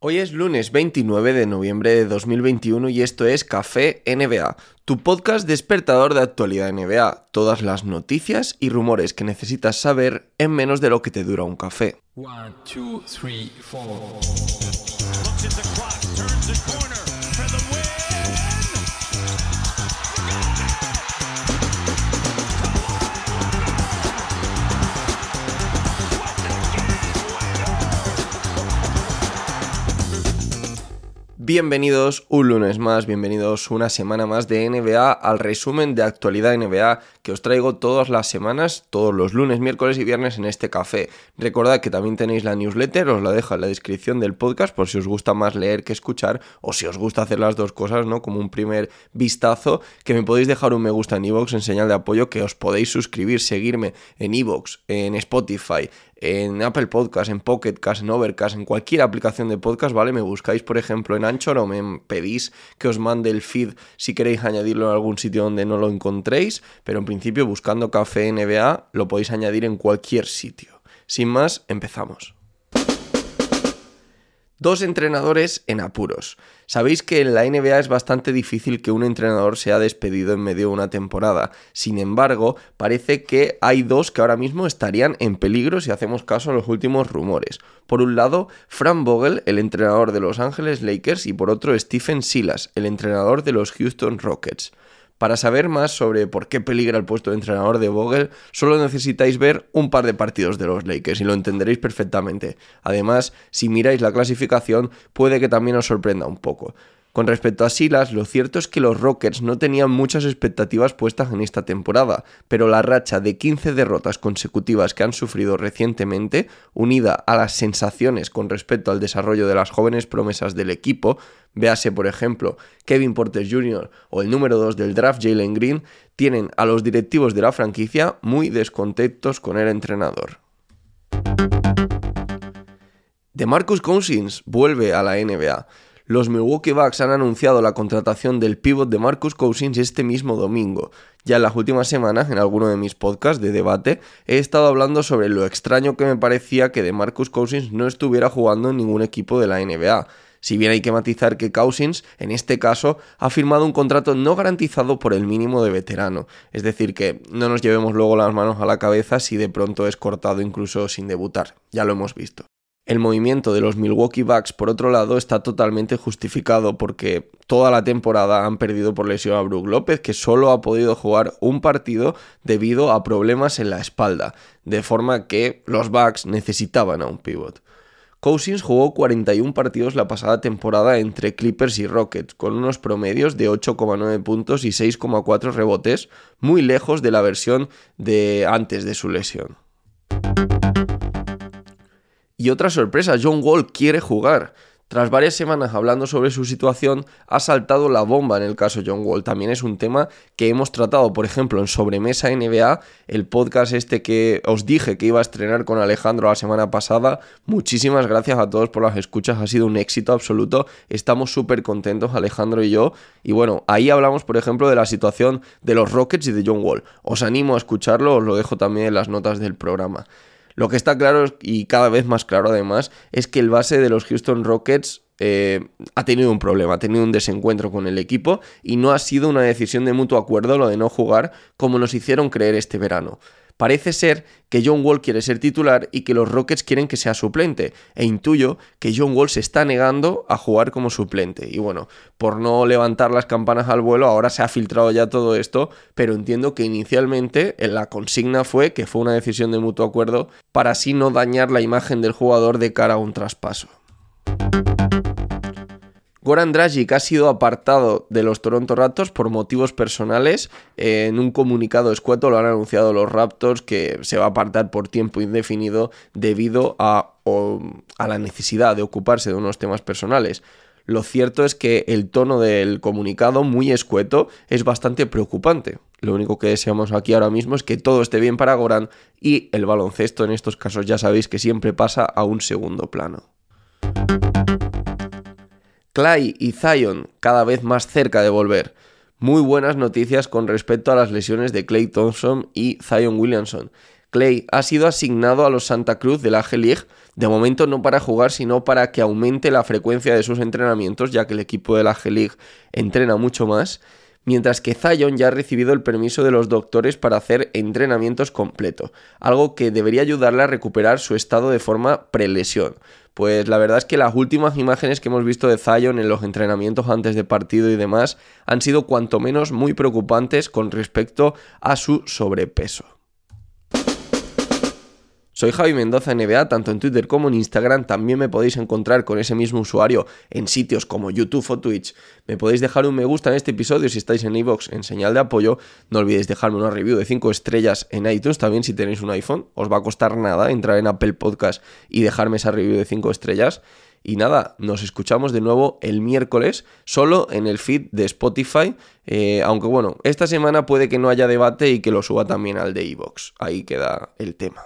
Hoy es lunes 29 de noviembre de 2021 y esto es Café NBA, tu podcast despertador de actualidad NBA, todas las noticias y rumores que necesitas saber en menos de lo que te dura un café. Bienvenidos un lunes más, bienvenidos una semana más de NBA al resumen de actualidad NBA que os traigo todas las semanas, todos los lunes, miércoles y viernes en este café. Recordad que también tenéis la newsletter, os la dejo en la descripción del podcast por si os gusta más leer que escuchar o si os gusta hacer las dos cosas, ¿no? Como un primer vistazo, que me podéis dejar un me gusta en iVoox en señal de apoyo, que os podéis suscribir, seguirme en iVoox, en Spotify, en Apple Podcast, en Pocket Cast, en Overcast, en cualquier aplicación de podcast, ¿vale? Me buscáis, por ejemplo, en Anchor o me pedís que os mande el feed si queréis añadirlo en algún sitio donde no lo encontréis, pero en principio buscando Café NBA lo podéis añadir en cualquier sitio. Sin más, empezamos. Dos entrenadores en apuros. Sabéis que en la NBA es bastante difícil que un entrenador sea despedido en medio de una temporada. Sin embargo, parece que hay dos que ahora mismo estarían en peligro si hacemos caso a los últimos rumores. Por un lado, Frank Vogel, el entrenador de Los Ángeles Lakers, y por otro, Stephen Silas, el entrenador de los Houston Rockets. Para saber más sobre por qué peligra el puesto de entrenador de Vogel, solo necesitáis ver un par de partidos de los Lakers y lo entenderéis perfectamente. Además, si miráis la clasificación, puede que también os sorprenda un poco. Con respecto a Silas, lo cierto es que los Rockets no tenían muchas expectativas puestas en esta temporada, pero la racha de 15 derrotas consecutivas que han sufrido recientemente, unida a las sensaciones con respecto al desarrollo de las jóvenes promesas del equipo, véase por ejemplo Kevin Porter Jr. o el número 2 del draft Jalen Green, tienen a los directivos de la franquicia muy descontentos con el entrenador. De Marcus Cousins vuelve a la NBA los Milwaukee Bucks han anunciado la contratación del pivot de Marcus Cousins este mismo domingo. Ya en las últimas semanas, en alguno de mis podcasts de debate, he estado hablando sobre lo extraño que me parecía que de Marcus Cousins no estuviera jugando en ningún equipo de la NBA. Si bien hay que matizar que Cousins, en este caso, ha firmado un contrato no garantizado por el mínimo de veterano. Es decir, que no nos llevemos luego las manos a la cabeza si de pronto es cortado incluso sin debutar. Ya lo hemos visto. El movimiento de los Milwaukee Bucks, por otro lado, está totalmente justificado porque toda la temporada han perdido por lesión a Brook López, que solo ha podido jugar un partido debido a problemas en la espalda, de forma que los Bucks necesitaban a un pivot. Cousins jugó 41 partidos la pasada temporada entre Clippers y Rockets, con unos promedios de 8,9 puntos y 6,4 rebotes, muy lejos de la versión de antes de su lesión. Y otra sorpresa, John Wall quiere jugar. Tras varias semanas hablando sobre su situación, ha saltado la bomba en el caso John Wall. También es un tema que hemos tratado, por ejemplo, en Sobremesa NBA, el podcast este que os dije que iba a estrenar con Alejandro la semana pasada. Muchísimas gracias a todos por las escuchas, ha sido un éxito absoluto. Estamos súper contentos, Alejandro y yo. Y bueno, ahí hablamos, por ejemplo, de la situación de los Rockets y de John Wall. Os animo a escucharlo, os lo dejo también en las notas del programa. Lo que está claro y cada vez más claro además es que el base de los Houston Rockets eh, ha tenido un problema, ha tenido un desencuentro con el equipo y no ha sido una decisión de mutuo acuerdo lo de no jugar como nos hicieron creer este verano. Parece ser que John Wall quiere ser titular y que los Rockets quieren que sea suplente, e intuyo que John Wall se está negando a jugar como suplente. Y bueno, por no levantar las campanas al vuelo, ahora se ha filtrado ya todo esto, pero entiendo que inicialmente la consigna fue que fue una decisión de mutuo acuerdo para así no dañar la imagen del jugador de cara a un traspaso. Goran Dragic ha sido apartado de los Toronto Raptors por motivos personales. En un comunicado escueto lo han anunciado los Raptors que se va a apartar por tiempo indefinido debido a, la necesidad de ocuparse de unos temas personales. Lo cierto es que el tono del comunicado, muy escueto, es bastante preocupante. Lo único que deseamos aquí ahora mismo es que todo esté bien para Goran y el baloncesto en estos casos ya sabéis que siempre pasa a un segundo plano. Clay y Zion cada vez más cerca de volver. Muy buenas noticias con respecto a las lesiones de Clay Thompson y Zion Williamson. Clay ha sido asignado a los Santa Cruz de la G-League, de momento no para jugar, sino para que aumente la frecuencia de sus entrenamientos, ya que el equipo de la G-League entrena mucho más, mientras que Zion ya ha recibido el permiso de los doctores para hacer entrenamientos completos, algo que debería ayudarle a recuperar su estado de forma prelesión. Pues la verdad es que las últimas imágenes que hemos visto de Zion en los entrenamientos antes de partido y demás han sido cuanto menos muy preocupantes con respecto a su sobrepeso. Soy Javi Mendoza NBA, tanto en Twitter como en Instagram. También me podéis encontrar con ese mismo usuario en sitios como YouTube o Twitch. Me podéis dejar un me gusta en este episodio si estáis en iVoox en señal de apoyo. No olvidéis dejarme una review de 5 estrellas en iTunes, también si tenéis un iPhone. Os va a costar nada entrar en Apple Podcast y dejarme esa review de 5 estrellas. Y nada, nos escuchamos de nuevo el miércoles, solo en el feed de Spotify. Eh, aunque bueno, esta semana puede que no haya debate y que lo suba también al de iVoox. Ahí queda el tema.